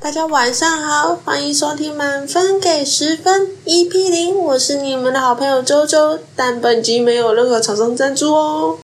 大家晚上好，欢迎收听满分给十分 EP 零，我是你们的好朋友周周，但本集没有任何厂商赞助哦。